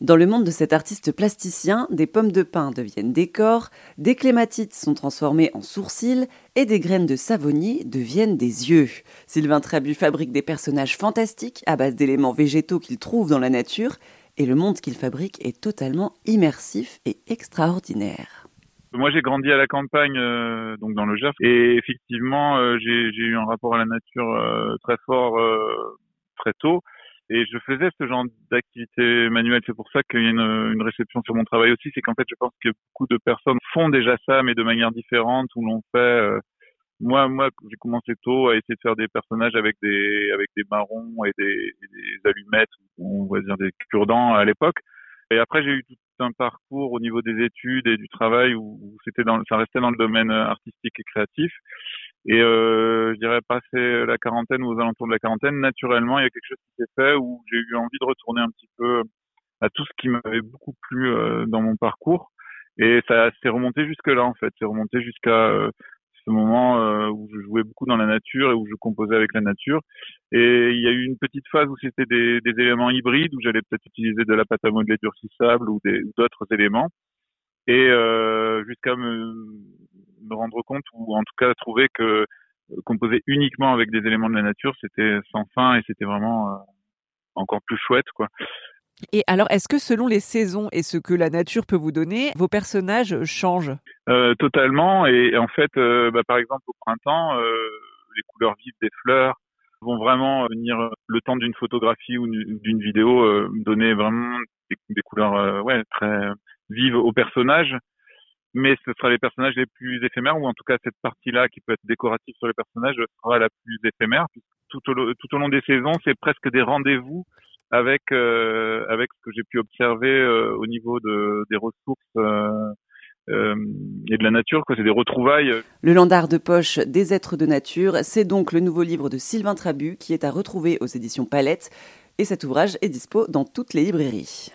Dans le monde de cet artiste plasticien, des pommes de pin deviennent des corps, des clématites sont transformées en sourcils et des graines de savonnier deviennent des yeux. Sylvain Trabu fabrique des personnages fantastiques à base d'éléments végétaux qu'il trouve dans la nature et le monde qu'il fabrique est totalement immersif et extraordinaire. Moi, j'ai grandi à la campagne, euh, donc dans le Gers, et effectivement, euh, j'ai eu un rapport à la nature euh, très fort très tôt. Et je faisais ce genre d'activité manuelle. C'est pour ça qu'il y a une, une, réception sur mon travail aussi. C'est qu'en fait, je pense que beaucoup de personnes font déjà ça, mais de manière différente, ou l'ont fait. Euh, moi, moi, j'ai commencé tôt à essayer de faire des personnages avec des avec des marrons et des, des allumettes, on va dire des cure-dents à l'époque. Et après, j'ai eu tout un parcours au niveau des études et du travail où, où c'était dans, ça restait dans le domaine artistique et créatif. Et euh, je dirais passer la quarantaine ou aux alentours de la quarantaine, naturellement, il y a quelque chose qui s'est fait où j'ai eu envie de retourner un petit peu à tout ce qui m'avait beaucoup plu euh, dans mon parcours. Et ça s'est remonté jusque là en fait, c'est remonté jusqu'à euh, ce moment euh, où je jouais beaucoup dans la nature et où je composais avec la nature. Et il y a eu une petite phase où c'était des, des, éléments hybrides où j'allais peut-être utiliser de la pâte à modeler durcissable ou d'autres éléments. Et jusqu'à me me rendre compte ou en tout cas trouver que euh, composer uniquement avec des éléments de la nature, c'était sans fin et c'était vraiment euh, encore plus chouette quoi. Et alors, est-ce que selon les saisons et ce que la nature peut vous donner, vos personnages changent? Euh, Totalement. Et, en fait, euh, bah, par exemple, au printemps, euh, les couleurs vives des fleurs vont vraiment venir le temps d'une photographie ou d'une vidéo donner vraiment des, des couleurs ouais très vives aux personnages mais ce sera les personnages les plus éphémères, ou en tout cas cette partie-là qui peut être décorative sur les personnages sera la plus éphémère. Tout au, tout au long des saisons, c'est presque des rendez-vous avec euh, avec ce que j'ai pu observer euh, au niveau de, des ressources euh, et de la nature, que c'est des retrouvailles. Le Landard de poche des êtres de nature, c'est donc le nouveau livre de Sylvain Trabu qui est à retrouver aux éditions Palette, et cet ouvrage est dispo dans toutes les librairies.